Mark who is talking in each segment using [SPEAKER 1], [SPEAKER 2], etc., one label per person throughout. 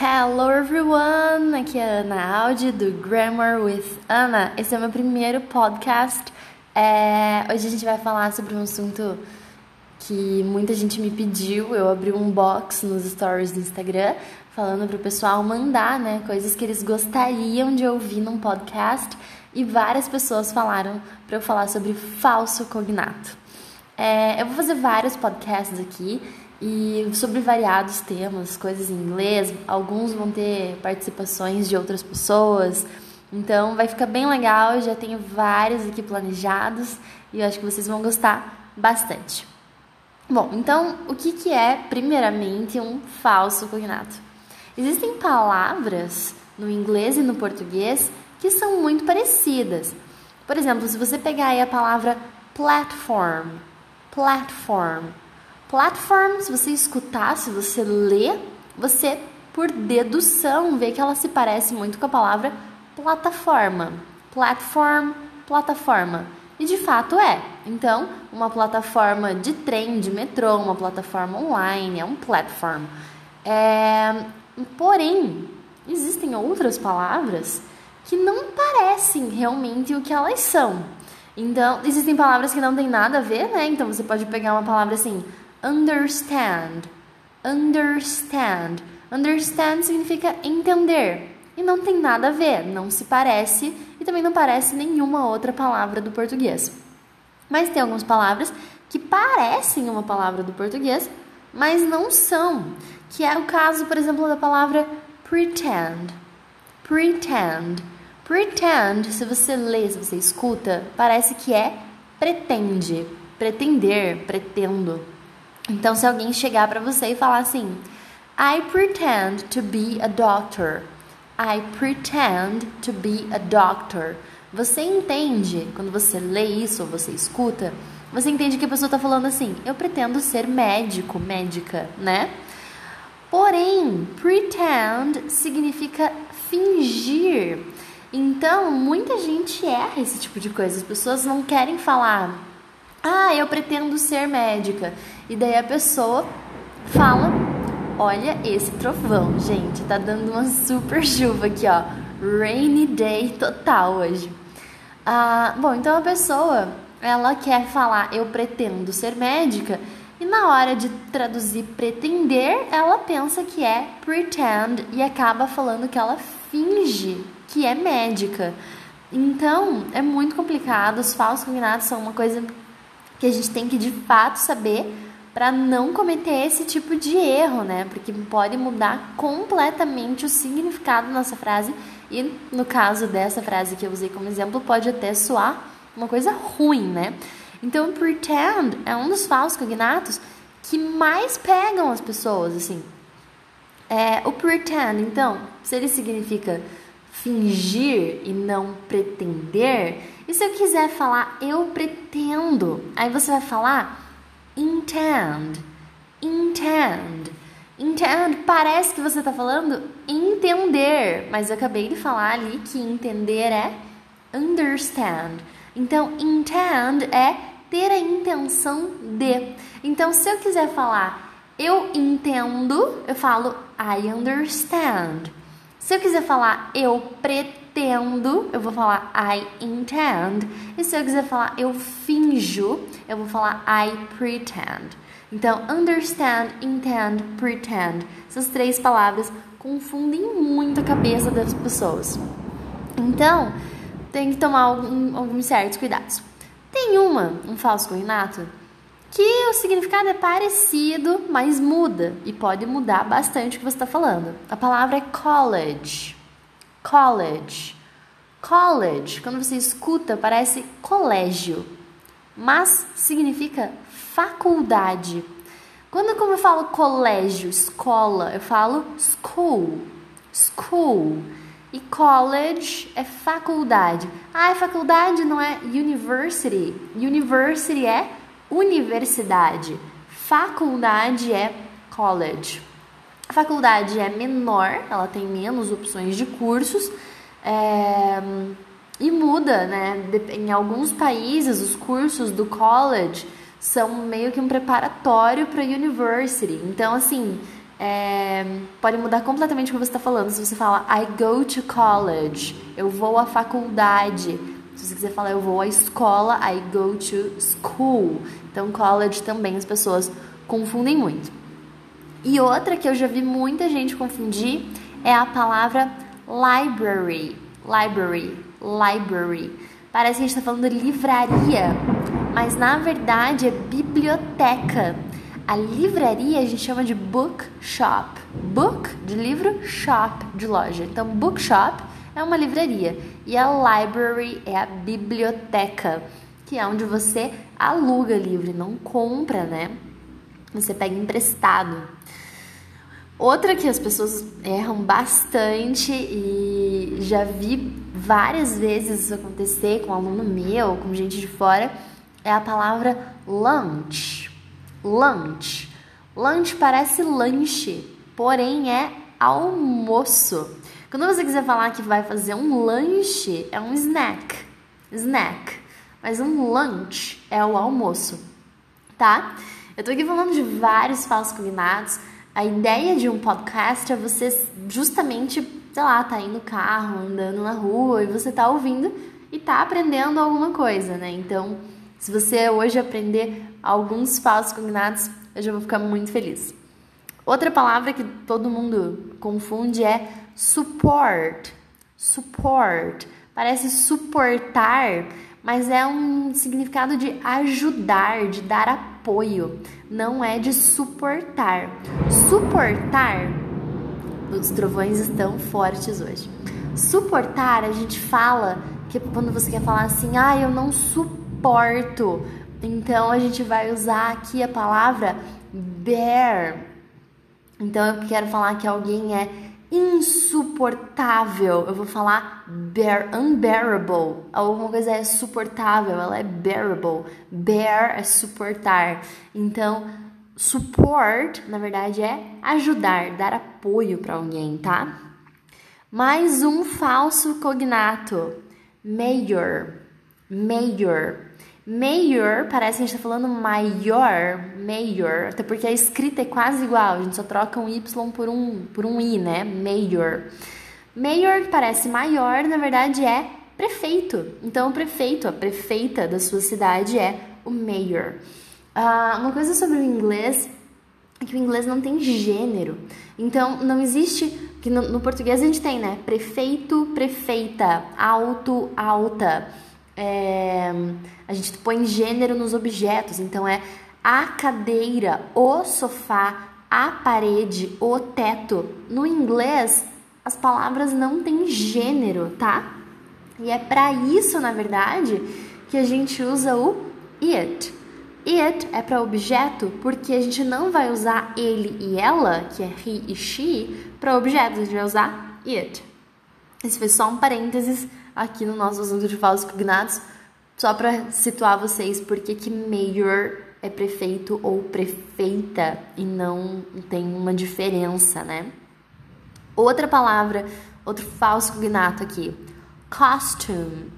[SPEAKER 1] Hello everyone! Aqui é a Ana Audi do Grammar with Ana. Esse é o meu primeiro podcast. É... Hoje a gente vai falar sobre um assunto que muita gente me pediu. Eu abri um box nos stories do Instagram falando para o pessoal mandar né, coisas que eles gostariam de ouvir num podcast e várias pessoas falaram para eu falar sobre falso cognato. É... Eu vou fazer vários podcasts aqui e sobre variados temas, coisas em inglês. Alguns vão ter participações de outras pessoas. Então vai ficar bem legal. Eu já tenho vários aqui planejados e eu acho que vocês vão gostar bastante. Bom, então o que, que é primeiramente um falso cognato? Existem palavras no inglês e no português que são muito parecidas. Por exemplo, se você pegar aí a palavra platform, platform, Platform, se você escutar, se você ler, você, por dedução, vê que ela se parece muito com a palavra plataforma. Platform, plataforma. E de fato é. Então, uma plataforma de trem, de metrô, uma plataforma online, é um platform. É... Porém, existem outras palavras que não parecem realmente o que elas são. Então, existem palavras que não têm nada a ver, né? Então, você pode pegar uma palavra assim, understand. Understand. Understand significa entender. E não tem nada a ver, não se parece e também não parece nenhuma outra palavra do português. Mas tem algumas palavras que parecem uma palavra do português, mas não são. Que é o caso, por exemplo, da palavra pretend. Pretend. Pretend, se você lê, se você escuta, parece que é pretende, pretender, pretendo. Então, se alguém chegar para você e falar assim: I pretend to be a doctor. I pretend to be a doctor. Você entende, quando você lê isso ou você escuta, você entende que a pessoa está falando assim: eu pretendo ser médico, médica, né? Porém, pretend significa fingir. Então, muita gente erra esse tipo de coisa. As pessoas não querem falar ah, eu pretendo ser médica. E daí a pessoa fala: Olha esse trovão, gente, tá dando uma super chuva aqui, ó. Rainy day total hoje. Ah, bom, então a pessoa ela quer falar eu pretendo ser médica e na hora de traduzir pretender, ela pensa que é pretend e acaba falando que ela finge que é médica. Então, é muito complicado. Os falsos cognatos são uma coisa que a gente tem que de fato saber para não cometer esse tipo de erro, né? Porque pode mudar completamente o significado da nossa frase e no caso dessa frase que eu usei como exemplo, pode até soar uma coisa ruim, né? Então, pretend é um dos falsos cognatos que mais pegam as pessoas, assim. É, o pretend, então, se ele significa fingir e não pretender, e se eu quiser falar eu pretendo, aí você vai falar intend, intend. Intend parece que você está falando entender, mas eu acabei de falar ali que entender é understand. Então, intend é ter a intenção de. Então, se eu quiser falar eu entendo, eu falo I understand. Se eu quiser falar eu pretendo, eu vou falar I intend. E se eu quiser falar eu finjo, eu vou falar I pretend. Então, understand, intend, pretend. Essas três palavras confundem muito a cabeça das pessoas. Então, tem que tomar algum, alguns certos cuidados. Tem uma, um falso cognato, que o significado é parecido, mas muda e pode mudar bastante o que você está falando. A palavra é college. College. College, quando você escuta, parece colégio, mas significa faculdade. Quando como eu falo colégio, escola, eu falo school. School. E college é faculdade. Ah, é faculdade não é university. University é universidade. Faculdade é college. A faculdade é menor, ela tem menos opções de cursos é, e muda, né? Em alguns países, os cursos do college são meio que um preparatório para university. Então, assim, é, pode mudar completamente o que você está falando. Se você fala I go to college, eu vou à faculdade. Se você quiser falar eu vou à escola, I go to school. Então, college também as pessoas confundem muito. E outra que eu já vi muita gente confundir é a palavra library. Library, library. Parece que a gente está falando livraria, mas na verdade é biblioteca. A livraria a gente chama de bookshop. Book de livro, shop de loja. Então, bookshop é uma livraria e a library é a biblioteca, que é onde você aluga livro, não compra, né? Você pega emprestado. Outra que as pessoas erram bastante e já vi várias vezes isso acontecer com um aluno meu, com gente de fora, é a palavra lunch. Lunch. Lunch parece lanche, porém é almoço. Quando você quiser falar que vai fazer um lanche, é um snack. Snack. Mas um lunch é o almoço, tá? Eu tô aqui falando de vários falsos cognatos a ideia de um podcast é você justamente, sei lá, tá indo no carro, andando na rua e você tá ouvindo e tá aprendendo alguma coisa, né? Então, se você hoje aprender alguns falsos cognatos, eu já vou ficar muito feliz. Outra palavra que todo mundo confunde é support. Support. Parece suportar, mas é um significado de ajudar, de dar apoio, não é de suportar. Suportar, os trovões estão fortes hoje. Suportar, a gente fala que quando você quer falar assim, ah, eu não suporto, então a gente vai usar aqui a palavra bear. Então eu quero falar que alguém é insuportável. Eu vou falar bear, unbearable. Alguma coisa é suportável, ela é bearable. Bear é suportar. Então, support, na verdade, é ajudar, dar apoio para alguém, tá? Mais um falso cognato. Mayor. Mayor. Mayor, parece que a gente tá falando maior, mayor, até porque a escrita é quase igual, a gente só troca um Y por um, por um I, né? Mayor. Mayor, que parece maior, na verdade é prefeito. Então, o prefeito, a prefeita da sua cidade é o mayor. Uh, uma coisa sobre o inglês é que o inglês não tem gênero. Então, não existe. que no, no português a gente tem, né? Prefeito, prefeita, alto, alta. É, a gente põe gênero nos objetos, então é a cadeira, o sofá, a parede, o teto. No inglês, as palavras não têm gênero, tá? E é para isso, na verdade, que a gente usa o it. It é para objeto porque a gente não vai usar ele e ela, que é he e she, para objetos, a gente vai usar it. Esse foi só um parênteses aqui no nosso assunto de falsos cognatos, só para situar vocês porque que mayor é prefeito ou prefeita e não tem uma diferença, né? Outra palavra, outro falso cognato aqui, costume,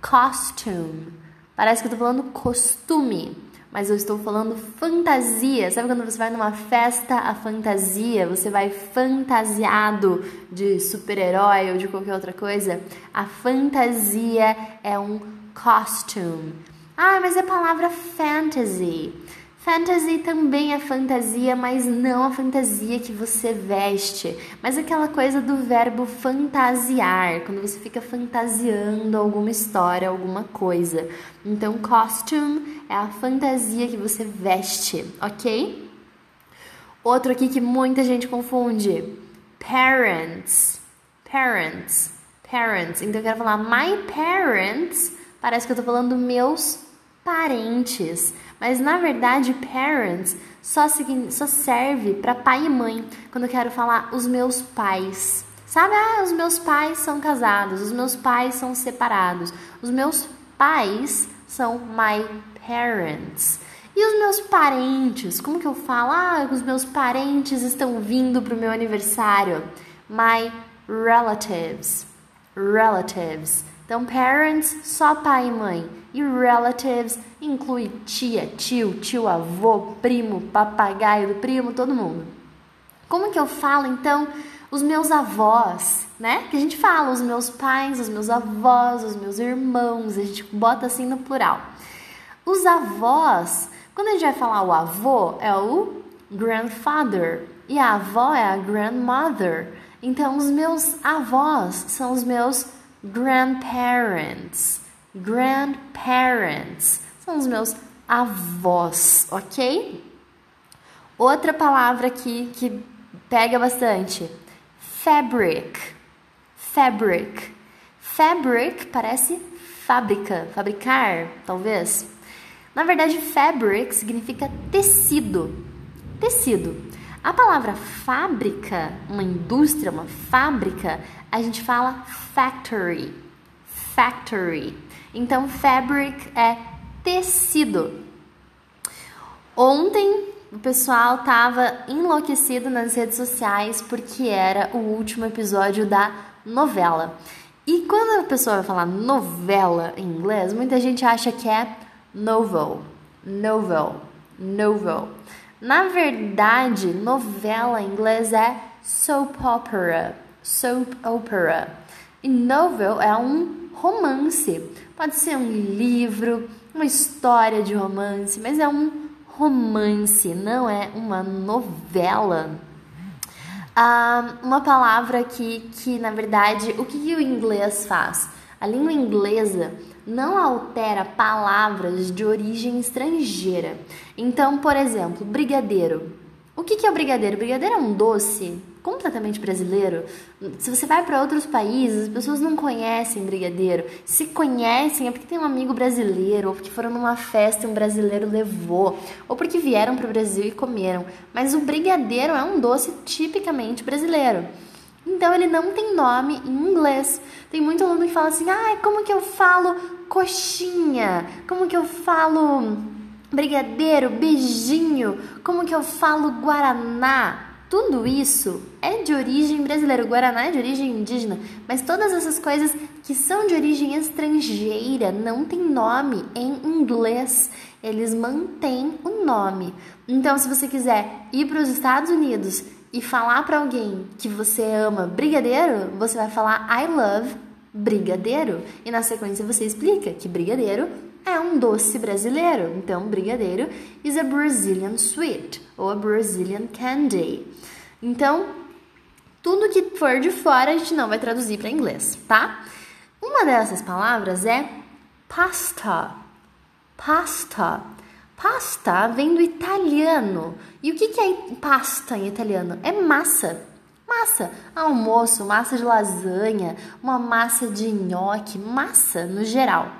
[SPEAKER 1] costume. Parece que eu tô falando costume, mas eu estou falando fantasia. Sabe quando você vai numa festa a fantasia, você vai fantasiado de super-herói ou de qualquer outra coisa? A fantasia é um costume. Ah, mas é a palavra fantasy. Fantasy também é fantasia, mas não a fantasia que você veste, mas aquela coisa do verbo fantasiar, quando você fica fantasiando alguma história, alguma coisa. Então, costume é a fantasia que você veste, ok? Outro aqui que muita gente confunde: parents. Parents. Parents. Então, eu quero falar my parents. Parece que eu tô falando meus parentes. Mas na verdade, parents só, só serve para pai e mãe. Quando eu quero falar os meus pais. Sabe? Ah, os meus pais são casados, os meus pais são separados. Os meus pais são my parents. E os meus parentes? Como que eu falo? Ah, os meus parentes estão vindo pro meu aniversário. My relatives. Relatives. Então, parents, só pai e mãe. E relatives inclui tia, tio, tio avô, primo, papagaio do primo, todo mundo. Como que eu falo então os meus avós, né? Que a gente fala os meus pais, os meus avós, os meus irmãos, a gente bota assim no plural. Os avós, quando a gente vai falar o avô, é o grandfather e a avó é a grandmother. Então, os meus avós são os meus grandparents. Grandparents são os meus avós, ok? Outra palavra aqui que pega bastante: fabric. Fabric. Fabric parece fábrica, fabricar, talvez. Na verdade, fabric significa tecido. Tecido. A palavra fábrica, uma indústria, uma fábrica, a gente fala factory. Factory. Então, fabric é tecido. Ontem o pessoal estava enlouquecido nas redes sociais porque era o último episódio da novela. E quando a pessoa vai falar novela em inglês, muita gente acha que é novel, novel, novel. Na verdade, novela em inglês é soap opera, soap opera. E novel é um romance. Pode ser um livro, uma história de romance, mas é um romance, não é uma novela. Ah, uma palavra que, que, na verdade, o que o inglês faz? A língua inglesa não altera palavras de origem estrangeira. Então, por exemplo, brigadeiro. O que é o brigadeiro? O brigadeiro é um doce completamente brasileiro. Se você vai para outros países, as pessoas não conhecem brigadeiro. Se conhecem é porque tem um amigo brasileiro, ou porque foram numa festa e um brasileiro levou, ou porque vieram para o Brasil e comeram. Mas o brigadeiro é um doce tipicamente brasileiro. Então ele não tem nome em inglês. Tem muito aluno que fala assim: "Ai, ah, como que eu falo coxinha? Como que eu falo brigadeiro, beijinho? Como que eu falo guaraná?" Tudo isso é de origem brasileira. O Guaraná é de origem indígena, mas todas essas coisas que são de origem estrangeira não tem nome em inglês. Eles mantêm o nome. Então, se você quiser ir para os Estados Unidos e falar para alguém que você ama brigadeiro, você vai falar I love brigadeiro. E na sequência você explica que brigadeiro é um doce brasileiro. Então, brigadeiro is a Brazilian sweet ou a Brazilian candy. Então, tudo que for de fora a gente não vai traduzir para inglês, tá? Uma dessas palavras é pasta. Pasta. Pasta vem do italiano. E o que, é pasta em italiano? É massa. Massa, almoço, massa de lasanha, uma massa de nhoque, massa no geral.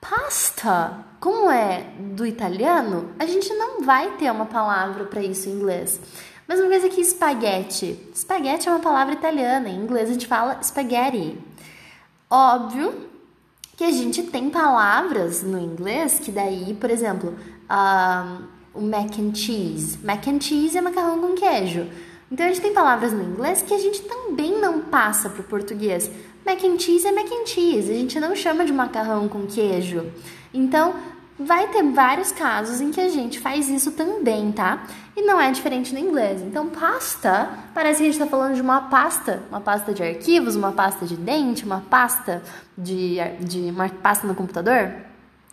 [SPEAKER 1] Pasta, como é do italiano, a gente não vai ter uma palavra para isso em inglês. Mesma coisa que espaguete. Espaguete é uma palavra italiana, em inglês a gente fala spaghetti. Óbvio que a gente tem palavras no inglês que daí, por exemplo, um, o mac and cheese. Mac and cheese é macarrão com queijo. Então a gente tem palavras no inglês que a gente também não passa para o português. Mac and cheese é mac and cheese, a gente não chama de macarrão com queijo. Então vai ter vários casos em que a gente faz isso também, tá? E não é diferente no inglês. Então, pasta, parece que a gente está falando de uma pasta, uma pasta de arquivos, uma pasta de dente, uma pasta de, de uma pasta no computador.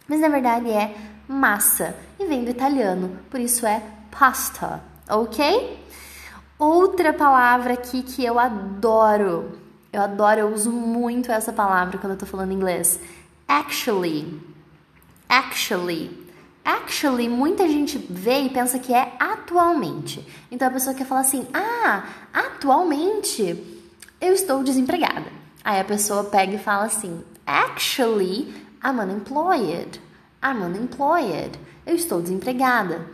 [SPEAKER 1] Mas na verdade é massa e vem do italiano, por isso é pasta, ok? Outra palavra aqui que eu adoro, eu adoro, eu uso muito essa palavra quando eu tô falando inglês. Actually actually. Actually, muita gente vê e pensa que é atualmente. Então a pessoa quer falar assim: ah, atualmente eu estou desempregada. Aí a pessoa pega e fala assim: actually, I'm unemployed. I'm unemployed. Eu estou desempregada.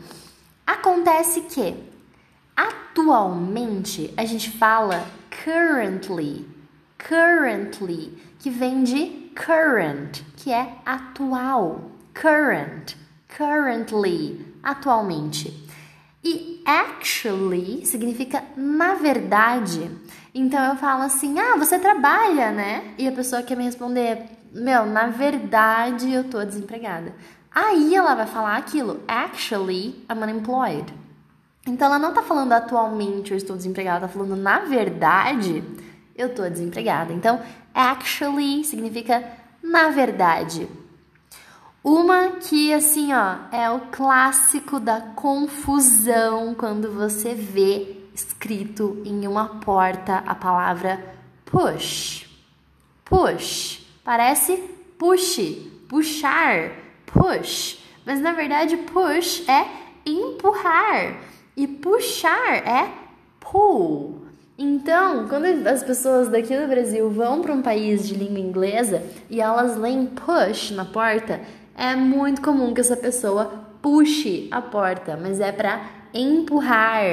[SPEAKER 1] Acontece que atualmente a gente fala currently. Currently, que vem de current, que é atual current, currently, atualmente. E actually significa na verdade. Então eu falo assim: "Ah, você trabalha, né?" E a pessoa quer me responder: "Meu, na verdade eu tô desempregada." Aí ela vai falar aquilo: "Actually, I'm unemployed." Então ela não tá falando atualmente eu estou desempregada, tá falando na verdade eu tô desempregada. Então, actually significa na verdade. Uma que, assim, ó, é o clássico da confusão quando você vê escrito em uma porta a palavra push. Push. Parece push, puxar, push. Mas na verdade, push é empurrar e puxar é pull. Então, quando as pessoas daqui do Brasil vão para um país de língua inglesa e elas leem push na porta, é muito comum que essa pessoa puxe a porta, mas é para empurrar.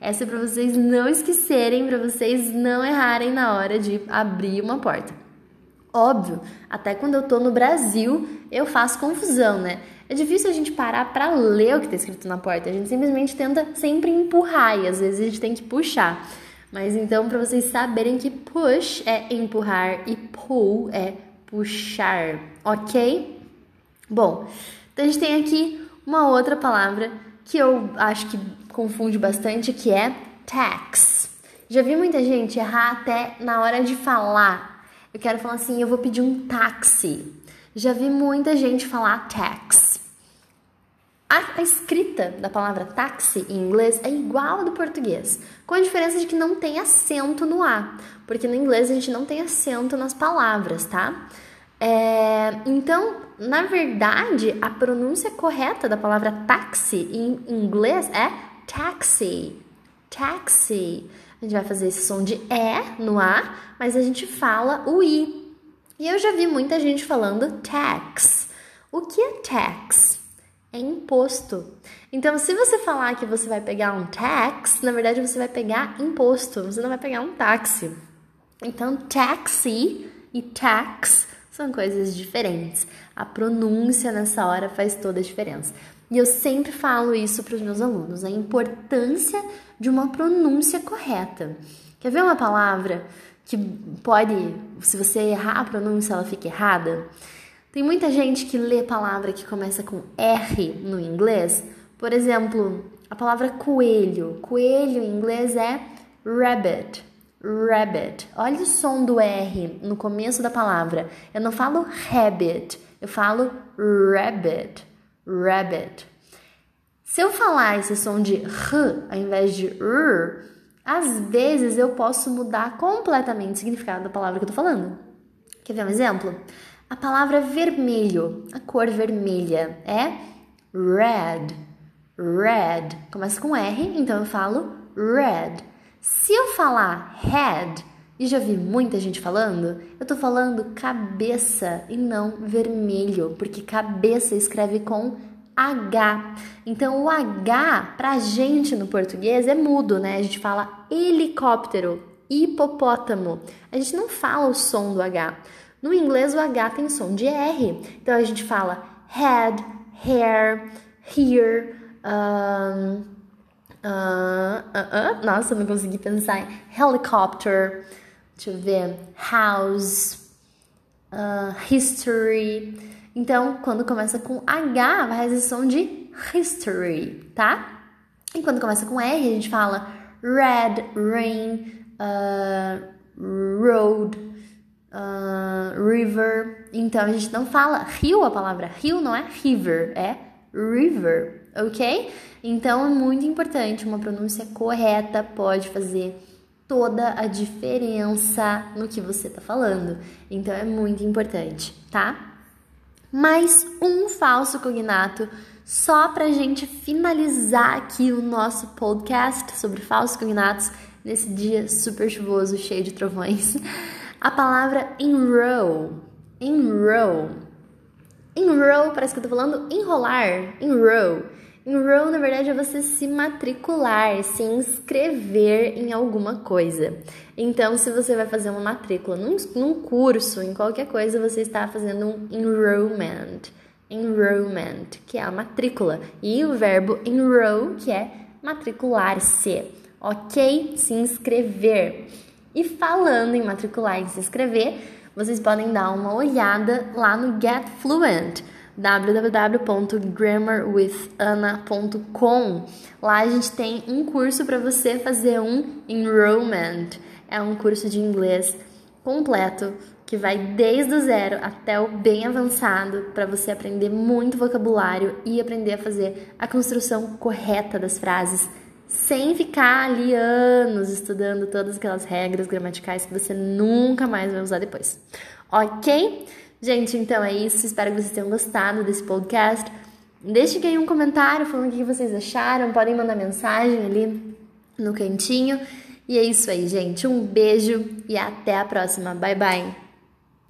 [SPEAKER 1] Essa é para vocês não esquecerem, para vocês não errarem na hora de abrir uma porta. Óbvio, até quando eu tô no Brasil, eu faço confusão, né? É difícil a gente parar para ler o que está escrito na porta. A gente simplesmente tenta sempre empurrar e às vezes a gente tem que puxar. Mas então, para vocês saberem que push é empurrar e pull é puxar, ok? Bom, então a gente tem aqui uma outra palavra que eu acho que confunde bastante, que é tax. Já vi muita gente errar até na hora de falar. Eu quero falar assim, eu vou pedir um táxi. Já vi muita gente falar tax. A, escrita da palavra táxi em inglês é igual ao do português, com a diferença de que não tem acento no A, porque no inglês a gente não tem acento nas palavras, tá? É, então, na verdade, a pronúncia correta da palavra táxi em inglês é taxi. Taxi. A gente vai fazer esse som de E no A, mas a gente fala o I. E eu já vi muita gente falando tax. O que é tax? é imposto. Então, se você falar que você vai pegar um tax, na verdade você vai pegar imposto, você não vai pegar um táxi. Então, taxi e tax são coisas diferentes. A pronúncia nessa hora faz toda a diferença. E eu sempre falo isso para os meus alunos, a importância de uma pronúncia correta. Quer ver uma palavra que pode, se você errar a pronúncia, ela fica errada? Tem muita gente que lê palavra que começa com R no inglês. Por exemplo, a palavra coelho. Coelho em inglês é rabbit. Rabbit. Olha o som do R no começo da palavra. Eu não falo rabbit, eu falo rabbit. Rabbit. Se eu falar esse som de R ao invés de R, às vezes eu posso mudar completamente o significado da palavra que eu tô falando. Quer ver um exemplo? A palavra vermelho, a cor vermelha é red. Red. Começa com R, então eu falo red. Se eu falar head, e já vi muita gente falando, eu tô falando cabeça e não vermelho, porque cabeça escreve com H. Então o H pra gente no português é mudo, né? A gente fala helicóptero, hipopótamo. A gente não fala o som do H. No inglês, o H tem som de R. Então, a gente fala head, hair, here, um, uh, uh, uh, nossa, não consegui pensar helicopter, deixa eu ver, house, history. Então, quando começa com H, vai fazer som de history, tá? E quando começa com R, a gente fala red, rain, road, river. Então a gente não fala rio, a palavra rio não é river, é river, ok? Então é muito importante, uma pronúncia correta pode fazer toda a diferença no que você está falando. Então é muito importante, tá? Mais um falso cognato só para gente finalizar aqui o nosso podcast sobre falsos cognatos nesse dia super chuvoso, cheio de trovões a palavra enroll. Enroll. Enroll, parece que eu tô falando enrolar. Enroll. Enroll, na verdade, é você se matricular, se inscrever em alguma coisa. Então, se você vai fazer uma matrícula num, num curso, em qualquer coisa, você está fazendo um enrollment. Enrollment, que é a matrícula. E o verbo enroll, que é matricular-se. Ok? Se inscrever. E falando em matricular e se inscrever, vocês podem dar uma olhada lá no Get Fluent. www.grammarwithana.com. Lá a gente tem um curso para você fazer um enrollment. É um curso de inglês completo que vai desde o zero até o bem avançado para você aprender muito vocabulário e aprender a fazer a construção correta das frases sem ficar ali anos estudando todas aquelas regras gramaticais que você nunca mais vai usar depois. Ok? Gente, então é isso. Espero que vocês tenham gostado desse podcast. Deixem aí um comentário falando o que vocês acharam. Podem mandar mensagem ali no cantinho. E é isso aí, gente. Um beijo e até a próxima. Bye, bye.